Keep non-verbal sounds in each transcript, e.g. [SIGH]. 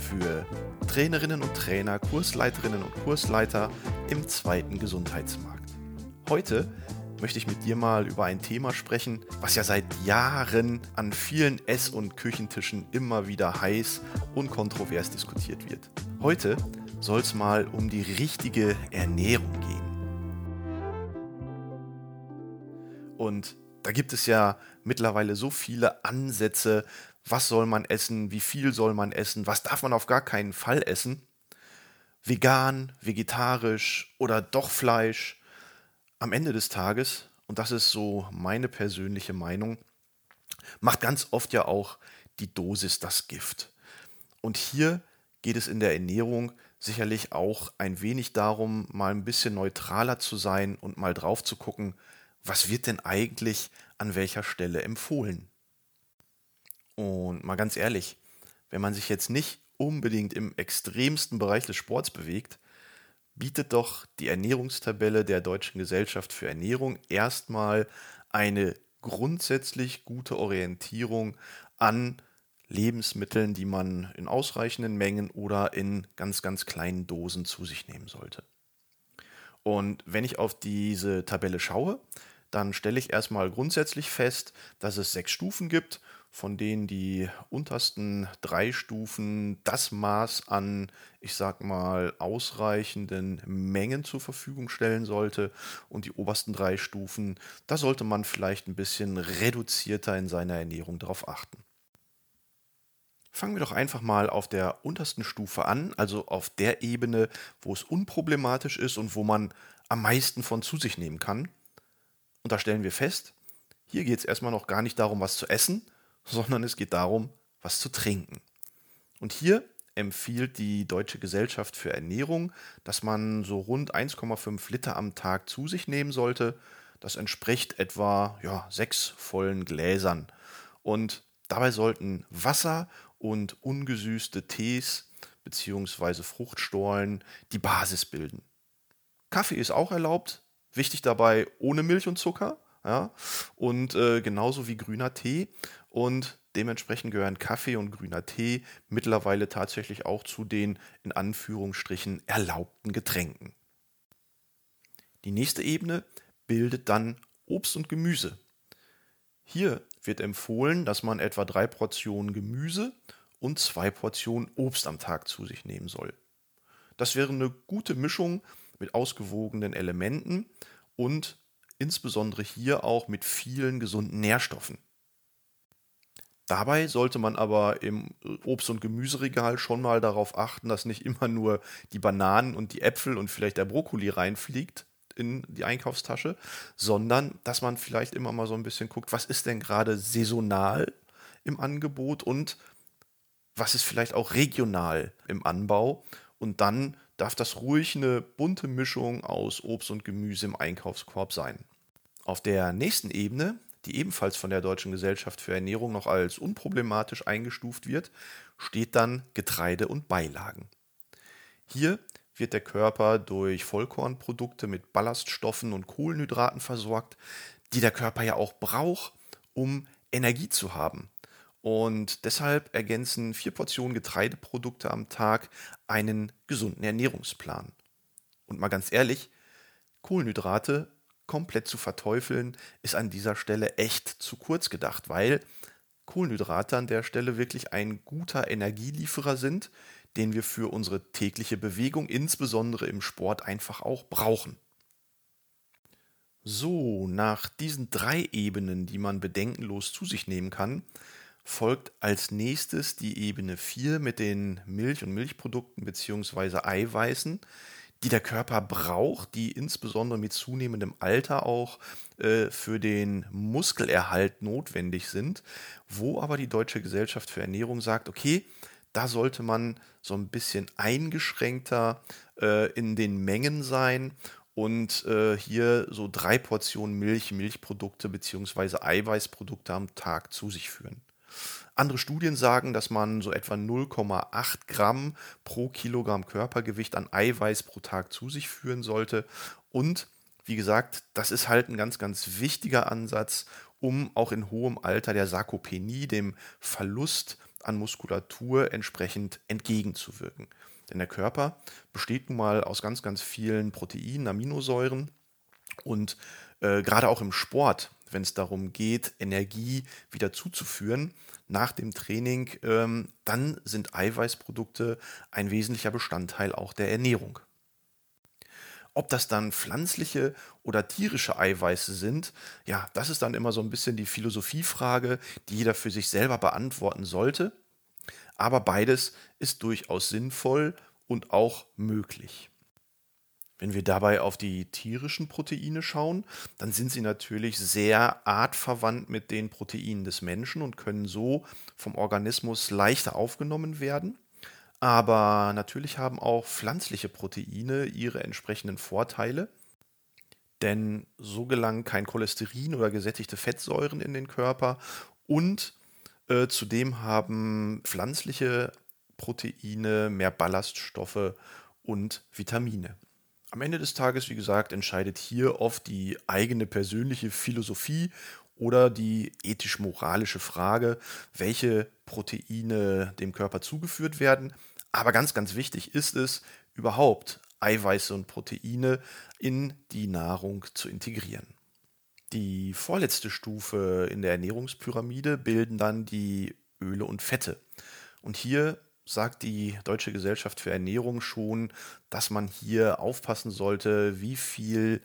für Trainerinnen und Trainer, Kursleiterinnen und Kursleiter im zweiten Gesundheitsmarkt. Heute möchte ich mit dir mal über ein Thema sprechen, was ja seit Jahren an vielen Ess- und Küchentischen immer wieder heiß und kontrovers diskutiert wird. Heute soll es mal um die richtige Ernährung gehen. Und da gibt es ja mittlerweile so viele Ansätze, was soll man essen, wie viel soll man essen, was darf man auf gar keinen Fall essen. Vegan, vegetarisch oder doch Fleisch am Ende des Tages, und das ist so meine persönliche Meinung, macht ganz oft ja auch die Dosis das Gift. Und hier geht es in der Ernährung sicherlich auch ein wenig darum, mal ein bisschen neutraler zu sein und mal drauf zu gucken, was wird denn eigentlich an welcher Stelle empfohlen. Und mal ganz ehrlich, wenn man sich jetzt nicht unbedingt im extremsten Bereich des Sports bewegt, bietet doch die Ernährungstabelle der Deutschen Gesellschaft für Ernährung erstmal eine grundsätzlich gute Orientierung an Lebensmitteln, die man in ausreichenden Mengen oder in ganz, ganz kleinen Dosen zu sich nehmen sollte. Und wenn ich auf diese Tabelle schaue, dann stelle ich erstmal grundsätzlich fest, dass es sechs Stufen gibt von denen die untersten drei Stufen das Maß an, ich sag mal, ausreichenden Mengen zur Verfügung stellen sollte. Und die obersten drei Stufen, da sollte man vielleicht ein bisschen reduzierter in seiner Ernährung darauf achten. Fangen wir doch einfach mal auf der untersten Stufe an, also auf der Ebene, wo es unproblematisch ist und wo man am meisten von zu sich nehmen kann. Und da stellen wir fest, hier geht es erstmal noch gar nicht darum, was zu essen, [LAUGHS] sondern es geht darum, was zu trinken. Und hier empfiehlt die Deutsche Gesellschaft für Ernährung, dass man so rund 1,5 Liter am Tag zu sich nehmen sollte. Das entspricht etwa ja, sechs vollen Gläsern. Und dabei sollten Wasser und ungesüßte Tees bzw. Fruchtstollen die Basis bilden. Kaffee ist auch erlaubt, wichtig dabei ohne Milch und Zucker. Ja? Und äh, genauso wie grüner Tee und dementsprechend gehören Kaffee und grüner Tee mittlerweile tatsächlich auch zu den in Anführungsstrichen erlaubten Getränken. Die nächste Ebene bildet dann Obst und Gemüse. Hier wird empfohlen, dass man etwa drei Portionen Gemüse und zwei Portionen Obst am Tag zu sich nehmen soll. Das wäre eine gute Mischung mit ausgewogenen Elementen und insbesondere hier auch mit vielen gesunden Nährstoffen. Dabei sollte man aber im Obst- und Gemüseregal schon mal darauf achten, dass nicht immer nur die Bananen und die Äpfel und vielleicht der Brokkoli reinfliegt in die Einkaufstasche, sondern dass man vielleicht immer mal so ein bisschen guckt, was ist denn gerade saisonal im Angebot und was ist vielleicht auch regional im Anbau. Und dann darf das ruhig eine bunte Mischung aus Obst und Gemüse im Einkaufskorb sein. Auf der nächsten Ebene die ebenfalls von der Deutschen Gesellschaft für Ernährung noch als unproblematisch eingestuft wird, steht dann Getreide und Beilagen. Hier wird der Körper durch Vollkornprodukte mit Ballaststoffen und Kohlenhydraten versorgt, die der Körper ja auch braucht, um Energie zu haben. Und deshalb ergänzen vier Portionen Getreideprodukte am Tag einen gesunden Ernährungsplan. Und mal ganz ehrlich, Kohlenhydrate komplett zu verteufeln, ist an dieser Stelle echt zu kurz gedacht, weil Kohlenhydrate an der Stelle wirklich ein guter Energielieferer sind, den wir für unsere tägliche Bewegung, insbesondere im Sport, einfach auch brauchen. So, nach diesen drei Ebenen, die man bedenkenlos zu sich nehmen kann, folgt als nächstes die Ebene 4 mit den Milch- und Milchprodukten bzw. Eiweißen, die der Körper braucht, die insbesondere mit zunehmendem Alter auch äh, für den Muskelerhalt notwendig sind, wo aber die Deutsche Gesellschaft für Ernährung sagt, okay, da sollte man so ein bisschen eingeschränkter äh, in den Mengen sein und äh, hier so drei Portionen Milch, Milchprodukte bzw. Eiweißprodukte am Tag zu sich führen. Andere Studien sagen, dass man so etwa 0,8 Gramm pro Kilogramm Körpergewicht an Eiweiß pro Tag zu sich führen sollte. Und wie gesagt, das ist halt ein ganz, ganz wichtiger Ansatz, um auch in hohem Alter der Sarkopenie, dem Verlust an Muskulatur entsprechend entgegenzuwirken. Denn der Körper besteht nun mal aus ganz, ganz vielen Proteinen, Aminosäuren und äh, gerade auch im Sport, wenn es darum geht, Energie wieder zuzuführen nach dem Training, ähm, dann sind Eiweißprodukte ein wesentlicher Bestandteil auch der Ernährung. Ob das dann pflanzliche oder tierische Eiweiße sind, ja, das ist dann immer so ein bisschen die Philosophiefrage, die jeder für sich selber beantworten sollte. Aber beides ist durchaus sinnvoll und auch möglich. Wenn wir dabei auf die tierischen Proteine schauen, dann sind sie natürlich sehr artverwandt mit den Proteinen des Menschen und können so vom Organismus leichter aufgenommen werden. Aber natürlich haben auch pflanzliche Proteine ihre entsprechenden Vorteile, denn so gelangen kein Cholesterin oder gesättigte Fettsäuren in den Körper und äh, zudem haben pflanzliche Proteine mehr Ballaststoffe und Vitamine. Am Ende des Tages, wie gesagt, entscheidet hier oft die eigene persönliche Philosophie oder die ethisch-moralische Frage, welche Proteine dem Körper zugeführt werden. Aber ganz, ganz wichtig ist es, überhaupt Eiweiße und Proteine in die Nahrung zu integrieren. Die vorletzte Stufe in der Ernährungspyramide bilden dann die Öle und Fette. Und hier sagt die Deutsche Gesellschaft für Ernährung schon, dass man hier aufpassen sollte, wie viel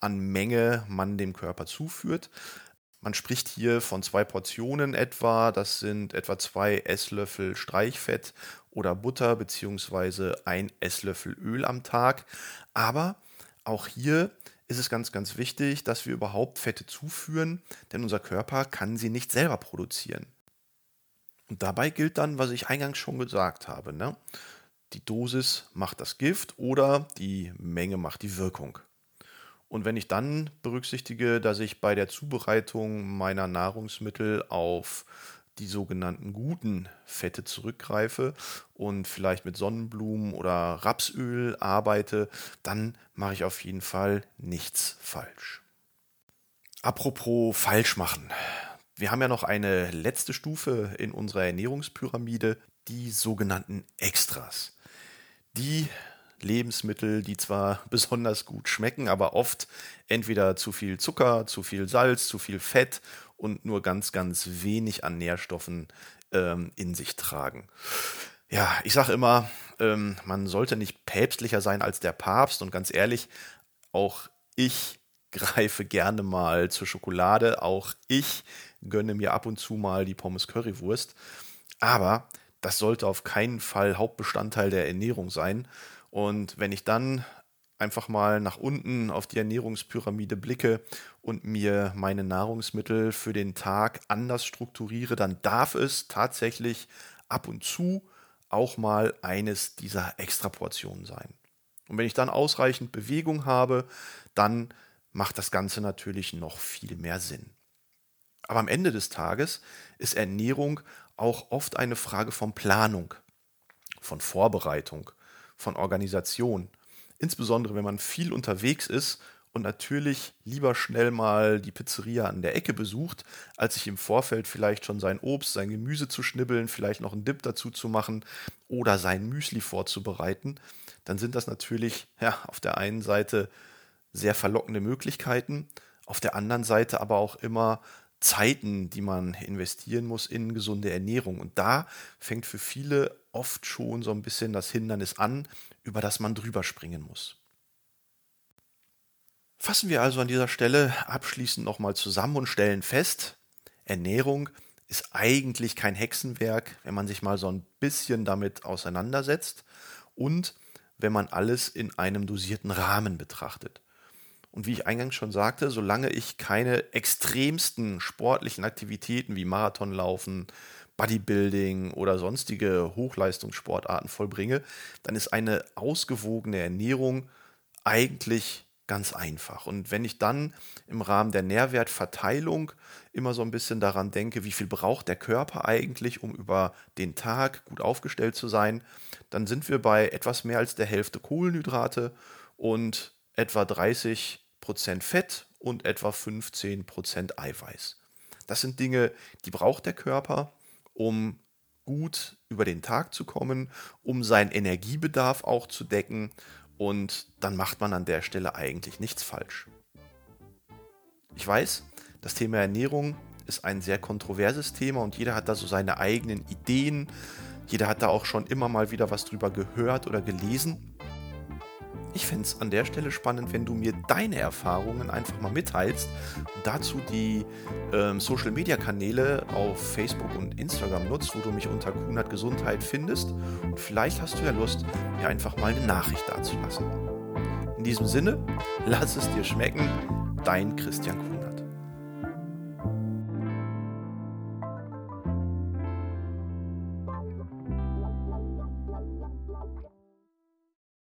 an Menge man dem Körper zuführt. Man spricht hier von zwei Portionen etwa, das sind etwa zwei Esslöffel Streichfett oder Butter beziehungsweise ein Esslöffel Öl am Tag. Aber auch hier ist es ganz, ganz wichtig, dass wir überhaupt Fette zuführen, denn unser Körper kann sie nicht selber produzieren. Und dabei gilt dann, was ich eingangs schon gesagt habe. Ne? Die Dosis macht das Gift oder die Menge macht die Wirkung. Und wenn ich dann berücksichtige, dass ich bei der Zubereitung meiner Nahrungsmittel auf die sogenannten guten Fette zurückgreife und vielleicht mit Sonnenblumen oder Rapsöl arbeite, dann mache ich auf jeden Fall nichts falsch. Apropos falsch machen. Wir haben ja noch eine letzte Stufe in unserer Ernährungspyramide, die sogenannten Extras. Die Lebensmittel, die zwar [LAUGHS] besonders gut schmecken, aber oft entweder zu viel Zucker, zu viel Salz, zu viel Fett und nur ganz, ganz wenig an Nährstoffen ähm, in sich tragen. Ja, ich sage immer, ähm, man sollte nicht päpstlicher sein als der Papst und ganz ehrlich, auch ich greife gerne mal zur Schokolade, auch ich gönne mir ab und zu mal die Pommes Currywurst. Aber das sollte auf keinen Fall Hauptbestandteil der Ernährung sein. Und wenn ich dann einfach mal nach unten auf die Ernährungspyramide blicke und mir meine Nahrungsmittel für den Tag anders strukturiere, dann darf es tatsächlich ab und zu auch mal eines dieser Extraportionen sein. Und wenn ich dann ausreichend Bewegung habe, dann macht das Ganze natürlich noch viel mehr Sinn. Aber am Ende des Tages ist Ernährung auch oft eine Frage von Planung, von Vorbereitung, von Organisation. Insbesondere wenn man viel unterwegs ist und natürlich lieber schnell mal die Pizzeria an der Ecke besucht, als sich im Vorfeld vielleicht schon sein Obst, sein Gemüse zu schnibbeln, vielleicht noch einen Dip dazu zu machen oder sein Müsli vorzubereiten, dann sind das natürlich ja, auf der einen Seite sehr verlockende Möglichkeiten, auf der anderen Seite aber auch immer Zeiten, die man investieren muss in gesunde Ernährung. Und da fängt für viele oft schon so ein bisschen das Hindernis an, über das man drüber springen muss. Fassen wir also an dieser Stelle abschließend nochmal zusammen und stellen fest, Ernährung ist eigentlich kein Hexenwerk, wenn man sich mal so ein bisschen damit auseinandersetzt und wenn man alles in einem dosierten Rahmen betrachtet. Und wie ich eingangs schon sagte, solange ich keine extremsten sportlichen Aktivitäten wie Marathonlaufen, Bodybuilding oder sonstige Hochleistungssportarten vollbringe, dann ist eine ausgewogene Ernährung eigentlich ganz einfach. Und wenn ich dann im Rahmen der Nährwertverteilung immer so ein bisschen daran denke, wie viel braucht der Körper eigentlich, um über den Tag gut aufgestellt zu sein, dann sind wir bei etwas mehr als der Hälfte Kohlenhydrate und etwa 30 Prozent Fett und etwa 15 Prozent Eiweiß. Das sind Dinge, die braucht der Körper, um gut über den Tag zu kommen, um seinen Energiebedarf auch zu decken und dann macht man an der Stelle eigentlich nichts falsch. Ich weiß, das Thema Ernährung ist ein sehr kontroverses Thema und jeder hat da so seine eigenen Ideen. Jeder hat da auch schon immer mal wieder was drüber gehört oder gelesen. Ich fände es an der Stelle spannend, wenn du mir deine Erfahrungen einfach mal mitteilst und dazu die ähm, Social Media Kanäle auf Facebook und Instagram nutzt, wo du mich unter Kunert Gesundheit findest. Und vielleicht hast du ja Lust, mir einfach mal eine Nachricht dazulassen. In diesem Sinne, lass es dir schmecken, dein Christian Kunert.